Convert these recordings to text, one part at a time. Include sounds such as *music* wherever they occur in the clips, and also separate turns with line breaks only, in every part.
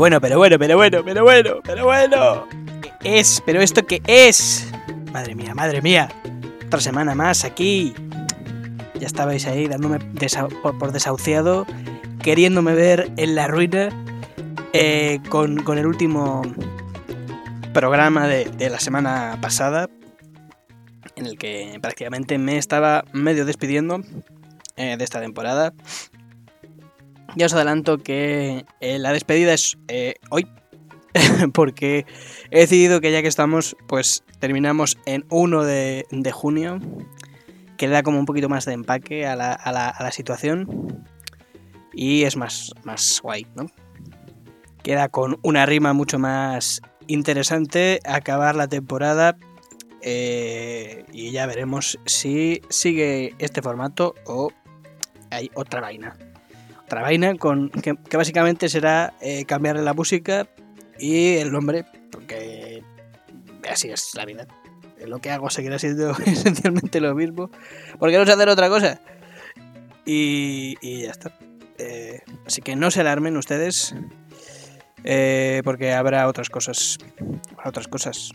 bueno, pero bueno, pero bueno, pero bueno, pero bueno. Es, pero esto qué es. Madre mía, madre mía. Otra semana más aquí. Ya estabais ahí dándome por, desahuciado, queriéndome ver en la ruina eh, con, el último programa de, la semana pasada, en el que prácticamente me estaba medio despidiendo eh, de esta temporada. Ya os adelanto que eh, la despedida es hoy, *laughs* porque he decidido que ya que estamos, pues terminamos en 1 de, junio, que le da como un poquito más de empaque a la, a la, situación y es más, más guay, ¿no? Queda con una rima mucho más interesante acabar la temporada eh, y ya veremos si sigue este formato o hay otra vaina. Otra vaina con que, básicamente será eh, cambiarle la música y el nombre, porque así es la vida. Lo que hago seguirá siendo *laughs* esencialmente lo mismo, porque no sé hacer otra cosa. Y, ya está. Eh, así que no se alarmen ustedes, eh, porque habrá otras cosas. otras cosas.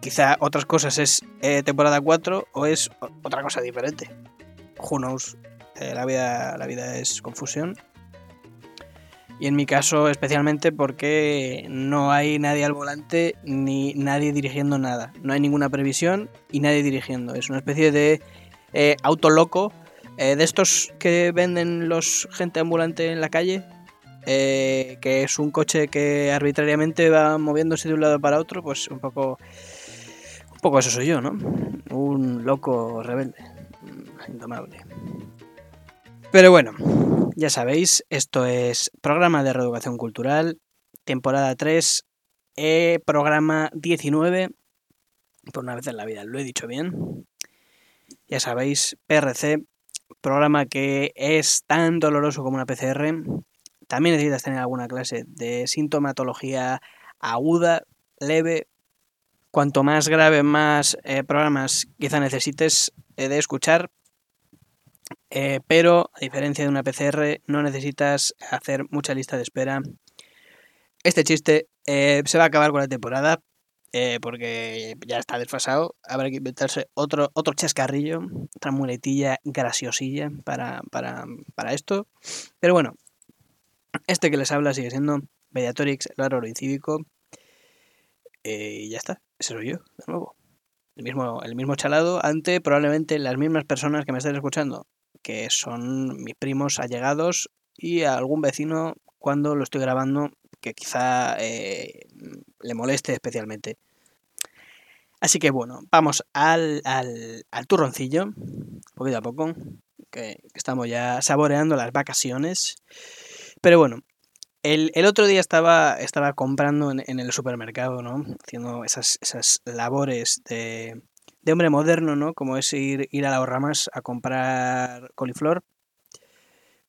Quizá otras cosas es eh, temporada 4 o es otra cosa diferente. Who knows? La, vida, la vida es confusión y en mi caso especialmente porque no hay nadie al volante ni nadie dirigiendo nada. No hay ninguna previsión y nadie dirigiendo. Es una especie de eh, auto loco eh, de estos que venden los gente ambulante en la calle. Eh, que es un coche que arbitrariamente va moviéndose de un lado para otro, pues un poco, un poco eso soy yo, ¿no? Un loco rebelde, indomable. Pero bueno, ya sabéis, esto es programa de reeducación cultural, temporada 3, eh, programa 19, por una vez en la vida, lo he dicho bien. Ya sabéis, PRC, programa que es tan doloroso como una PCR. También necesitas tener alguna clase de sintomatología aguda, leve. Cuanto más grave, más eh, programas quizá necesites de escuchar eh, pero a diferencia de una PCR no necesitas hacer mucha lista de espera. Este chiste eh, se va a acabar con la temporada eh, porque ya está desfasado. Habrá que inventarse otro, otro chascarrillo, otra muletilla graciosilla para, para, esto. Pero bueno, este que les habla sigue siendo Mediatorix, el oro incívico. y ya está, ese soy yo, de nuevo. El mismo, el mismo chalado ante probablemente las mismas personas que me están escuchando que son mis primos allegados y algún vecino cuando lo estoy grabando que quizá eh, le moleste especialmente. Así que bueno, vamos al, al, turroncillo, poquito a poco, que, estamos ya saboreando las vacaciones. Pero bueno, el, otro día estaba, estaba comprando en, en, el supermercado, ¿no? Haciendo esas, esas labores de, de hombre moderno, ¿no? Como es ir, ir a las ramas a comprar coliflor,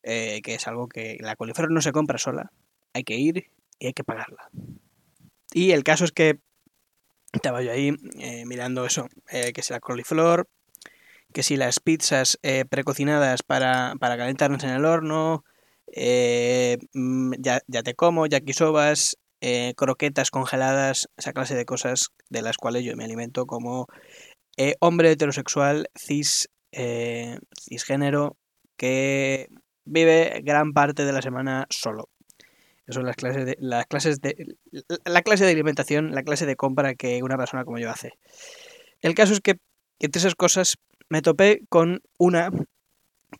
eh, que es algo que la coliflor no se compra sola, hay que ir y hay que pagarla. Y el caso es que estaba yo ahí eh, mirando eso, eh, que si la coliflor, que si las pizzas precocinadas para, para calentarnos en el horno, mm, ya, ya, te como, yakisobas, croquetas congeladas, esa clase de cosas de las cuales yo me alimento como eh, hombre heterosexual, cis, eh, cisgénero, que vive gran parte de la semana solo. Esas son las clases de, las clases de, la clase de alimentación, la clase de compra que una persona como yo hace. El caso es que entre esas cosas me topé con una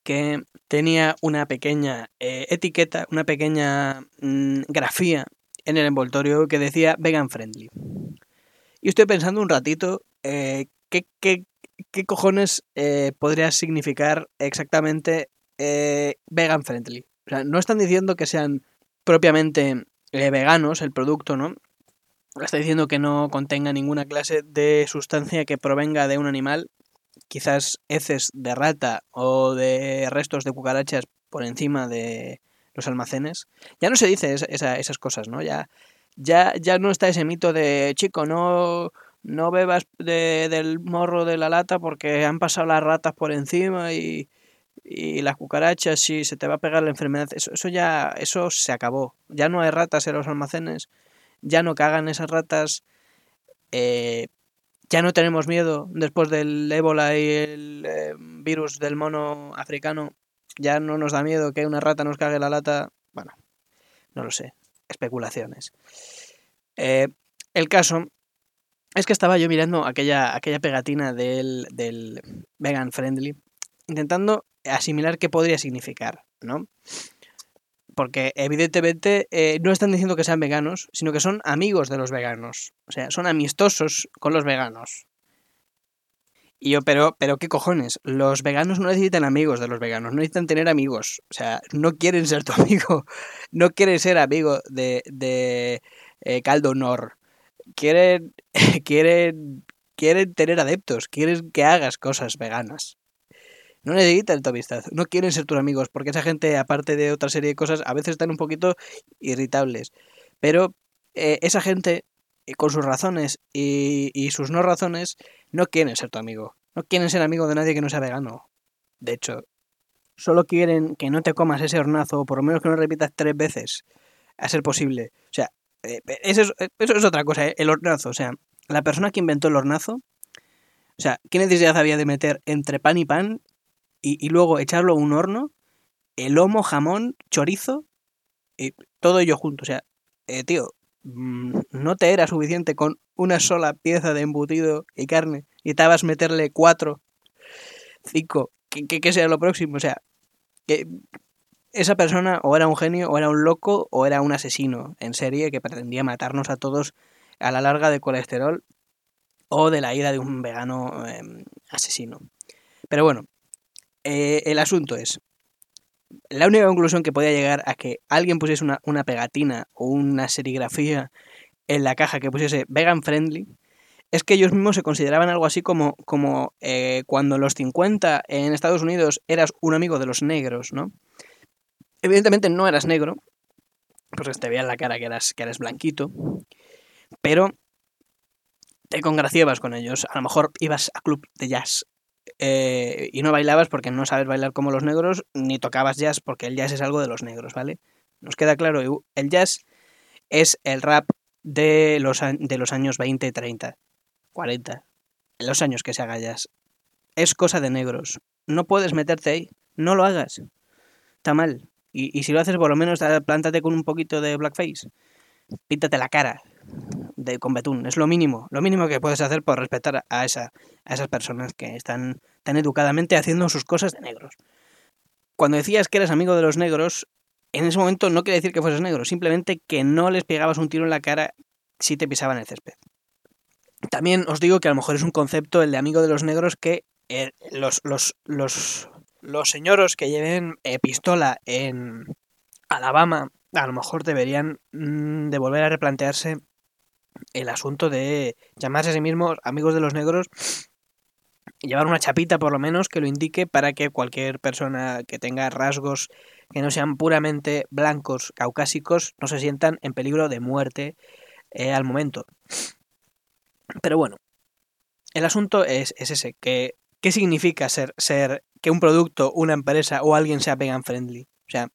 que tenía una pequeña eh, etiqueta, una pequeña mm, grafía en el envoltorio que decía vegan friendly. Y estoy pensando un ratito ¿qué, qué, qué cojones eh, podría significar exactamente eh, vegan friendly? O sea, no están diciendo que sean propiamente eh, veganos el producto, ¿no? Está diciendo que no contenga ninguna clase de sustancia que provenga de un animal, quizás heces de rata o de restos de cucarachas por encima de los almacenes. Ya no se dice esas cosas, ¿no? Ya, ya, ya no está ese mito de chico, no no bebas del morro de la lata porque han pasado las ratas por encima y, y las cucarachas, si se te va a pegar la enfermedad, eso, eso ya, eso se acabó. Ya no hay ratas en los almacenes, ya no cagan esas ratas, eh, ya no tenemos miedo después del ébola y el eh, virus del mono africano, ya no nos da miedo que una rata nos cague la lata. Bueno, no lo sé, especulaciones. Eh, el caso es que estaba yo mirando aquella, aquella pegatina del, del vegan friendly, intentando asimilar qué podría significar, ¿no? Porque evidentemente eh, no están diciendo que sean veganos, sino que son amigos de los veganos. O sea, son amistosos con los veganos. Y yo, pero, pero qué cojones, los veganos no necesitan amigos de los veganos, no necesitan tener amigos. O sea, no quieren ser tu amigo, *laughs* no quieren ser amigo de, de eh, Caldo Nor. Quieren, *laughs* quieren, quieren tener adeptos, quieren que hagas cosas veganas. No necesitan tu amistad, no quieren ser tus amigos, porque esa gente, aparte de otra serie de cosas, a veces están un poquito irritables. Pero eh, esa gente, eh, con sus razones y, y sus no razones, no quieren ser tu amigo. No quieren ser amigo de nadie que no sea vegano. De hecho, solo quieren que no te comas ese hornazo, o por lo menos que no repitas tres veces, a ser posible. O sea, eh, eso, es, eso es otra cosa, el hornazo. O sea, la persona que inventó el hornazo, o sea, ¿qué necesidad había de meter entre pan y pan y, luego echarlo a un horno, el lomo, jamón, chorizo, y todo ello junto. O sea, eh, tío, mm, no te era suficiente con una sola pieza de embutido y carne y a meterle cuatro, cinco, que, que, sea lo próximo. O sea, que esa persona o era un genio, o era un loco, o era un asesino en serie que pretendía matarnos a todos a la larga de colesterol o de la ira de un vegano eh, asesino. Pero bueno, eh, el asunto es, la única conclusión que podía llegar a que alguien pusiese una, una, pegatina o una serigrafía en la caja que pusiese vegan friendly es que ellos mismos se consideraban algo así como, como eh, cuando en los 50 en Estados Unidos eras un amigo de los negros, ¿no? Evidentemente no eras negro, porque te veía en la cara que eras, que eras blanquito, pero te congraciabas con ellos. A lo mejor ibas a club de jazz eh, y no bailabas porque no sabes bailar como los negros, ni tocabas jazz porque el jazz es algo de los negros, ¿vale? Nos queda claro, el jazz es el rap de los, de los años 20, 30, 40, los años que se haga jazz. Es cosa de negros. No puedes meterte ahí, no lo hagas. Está mal. Y, y si lo haces, por lo menos plántate con un poquito de blackface. Píntate la cara, de, con betún. Es lo mínimo, lo mínimo que puedes hacer por respetar a, esa, a esas personas que están tan educadamente haciendo sus cosas de negros. Cuando decías que eres amigo de los negros, en ese momento no quiere decir que fueses negro, simplemente que no les pegabas un tiro en la cara si te pisaban el césped. También os digo que a lo mejor es un concepto el de amigo de los negros que eh, los, los, los, los señoros que lleven eh, pistola en Alabama a lo mejor deberían mmm, de volver a replantearse el asunto de llamarse a sí mismos amigos de los negros y llevar una chapita por lo menos que lo indique para que cualquier persona que tenga rasgos que no sean puramente blancos, caucásicos, no se sientan en peligro de muerte eh, al momento. Pero bueno, el asunto es, es ese, que ¿qué significa ser, ser que un producto, una empresa o alguien sea vegan friendly? O sea,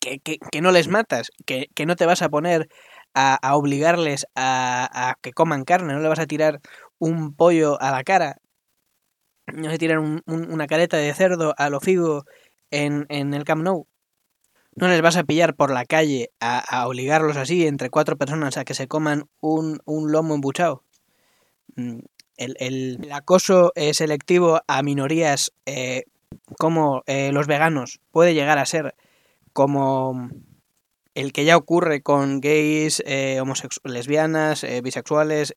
que, que, que no les matas, que, que no te vas a poner a, a obligarles a, a, que coman carne, no le vas a tirar un pollo a la cara, no se tirar un, un, una careta de cerdo a lo figo en, en el Camp Nou. No les vas a pillar por la calle a, a, obligarlos así entre cuatro personas a que se coman un, un lomo embuchado. El, el, el acoso eh, selectivo a minorías eh, como eh, los veganos puede llegar a ser como el que ya ocurre con gays, lesbianas, bisexuales,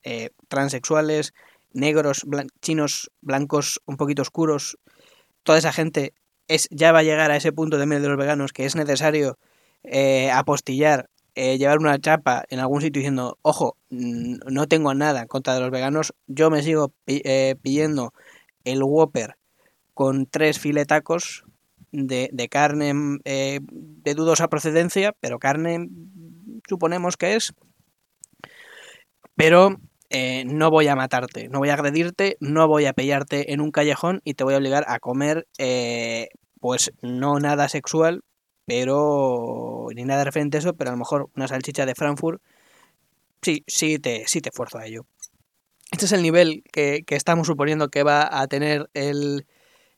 transexuales, negros, chinos, blancos, un poquito oscuros, toda esa gente es, ya va a llegar a ese punto de medio de los veganos que es necesario apostillar, eh, llevar una chapa en algún sitio diciendo, ojo, no tengo nada contra de los veganos, yo me sigo eh, pidiendo el Whopper con tres filetacos de, de carne eh, de dudosa procedencia, pero carne suponemos que es. Pero no voy a matarte, no voy a agredirte, no voy a pillarte en un callejón y te voy a obligar a comer pues no nada sexual, pero ni nada referente a eso, pero a lo mejor una salchicha de Frankfurt, sí, sí te, sí te esfuerzo a ello. Este es el nivel que, estamos suponiendo que va a tener el,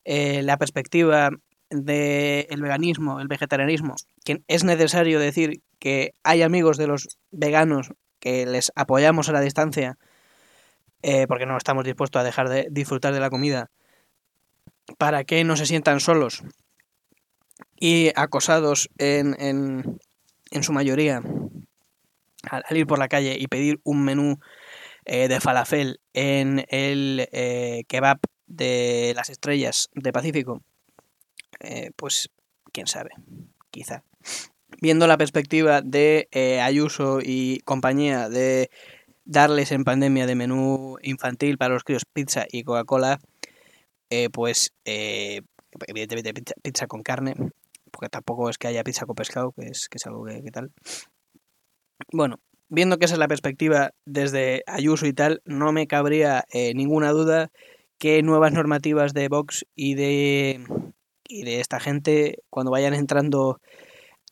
eh, la perspectiva del veganismo, el vegetarianismo, que es necesario decir que hay amigos de los veganos que les apoyamos a la distancia eh, porque no estamos dispuestos a dejar de disfrutar de la comida para que no se sientan solos y acosados en, en, en su mayoría al, ir por la calle y pedir un menú eh, de falafel en el eh, kebab de las estrellas de Pacífico, eh, pues quién sabe, quizá. Viendo la perspectiva de Ayuso y compañía de darles en pandemia de menú infantil para los críos pizza y Coca-Cola, pues evidentemente pizza, con carne, porque tampoco es que haya pizza con pescado, que es, que es algo que, tal. Bueno, viendo que esa es la perspectiva desde Ayuso y tal, no me cabría eh, ninguna duda que nuevas normativas de Vox y de, y de esta gente, cuando vayan entrando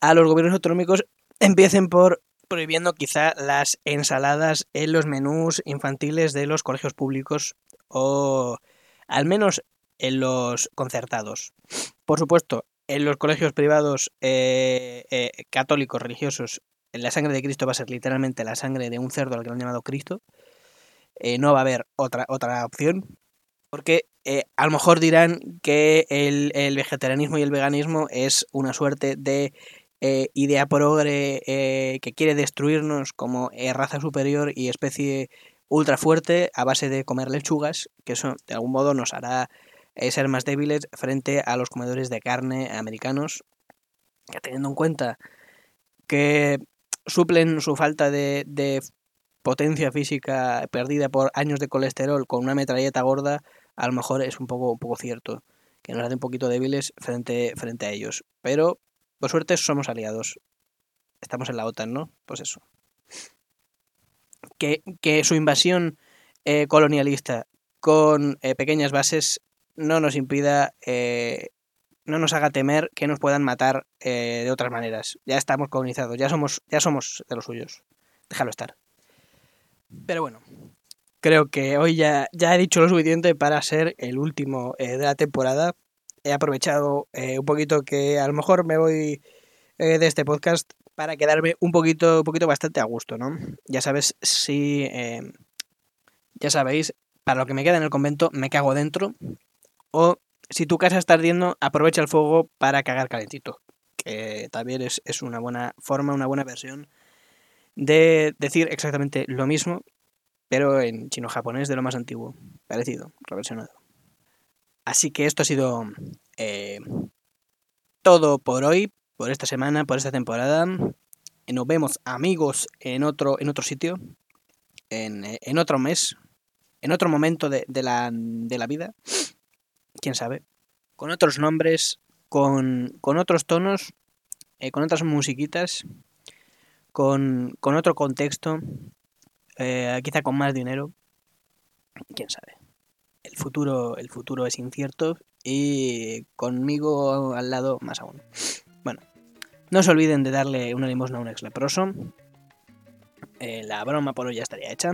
a los gobiernos autonómicos, empiecen por prohibiendo quizá las ensaladas en los menús infantiles de los colegios públicos o al menos en los concertados. Por supuesto, en los colegios privados eh, eh, católicos religiosos, la sangre de Cristo va a ser literalmente la sangre de un cerdo al que lo han llamado Cristo. Eh, no va a haber otra, otra opción. Porque a lo mejor dirán que el, el, vegetarianismo y el veganismo es una suerte de idea progre que quiere destruirnos como raza superior y especie ultra fuerte a base de comer lechugas, que eso de algún modo nos hará ser más débiles frente a los comedores de carne americanos, que teniendo en cuenta que suplen su falta de, de potencia física perdida por años de colesterol con una metralleta gorda, a lo mejor es un poco, un poco cierto, que nos hace un poquito débiles frente, frente a ellos. Pero, por suerte, somos aliados. Estamos en la OTAN, ¿no? Pues eso. Que, que su invasión eh, colonialista con eh, pequeñas bases no nos impida, eh, no nos haga temer que nos puedan matar eh, de otras maneras. Ya estamos colonizados, ya somos, ya somos de los suyos. Déjalo estar. Pero bueno, creo que hoy ya, ya he dicho lo suficiente para ser el último eh, de la temporada. He aprovechado un poquito que a lo mejor me voy de este podcast para quedarme un poquito, un poquito bastante a gusto, ¿no? Ya sabes, si... ya sabéis, para lo que me queda en el convento, me cago dentro. O si tu casa está ardiendo, aprovecha el fuego para cagar calentito. Que también es, una buena forma, una buena versión de decir exactamente lo mismo, pero en chino-japonés de lo más antiguo. Parecido, reversionado. Así que esto ha sido eh, todo por hoy, por esta semana, por esta temporada. Nos vemos amigos en otro, en otro sitio, en, en otro mes, en otro momento de, de, la, de la vida quién sabe, con otros nombres, con, con otros tonos, eh, con otras musiquitas, con, con otro contexto, eh, quizá con más dinero, quién sabe. El futuro, el futuro es incierto y conmigo al lado más aún. Bueno, no se olviden de darle una limosna a un ex leproso. Eh, la broma por hoy ya estaría hecha.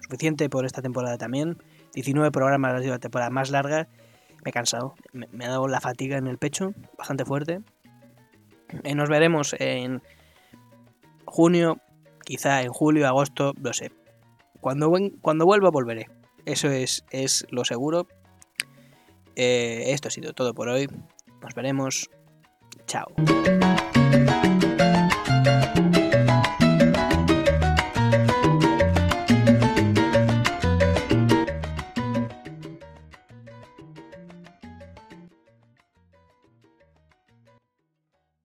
Suficiente por esta temporada también. 19 programas ha sido la temporada más larga me he cansado, me, ha dado la fatiga en el pecho, bastante fuerte. Eh, nos veremos en junio, quizá en julio, agosto, no sé. Cuando, cuando vuelva volveré. Eso es, es lo seguro. Eh, esto ha sido todo por hoy. Nos veremos. Chao.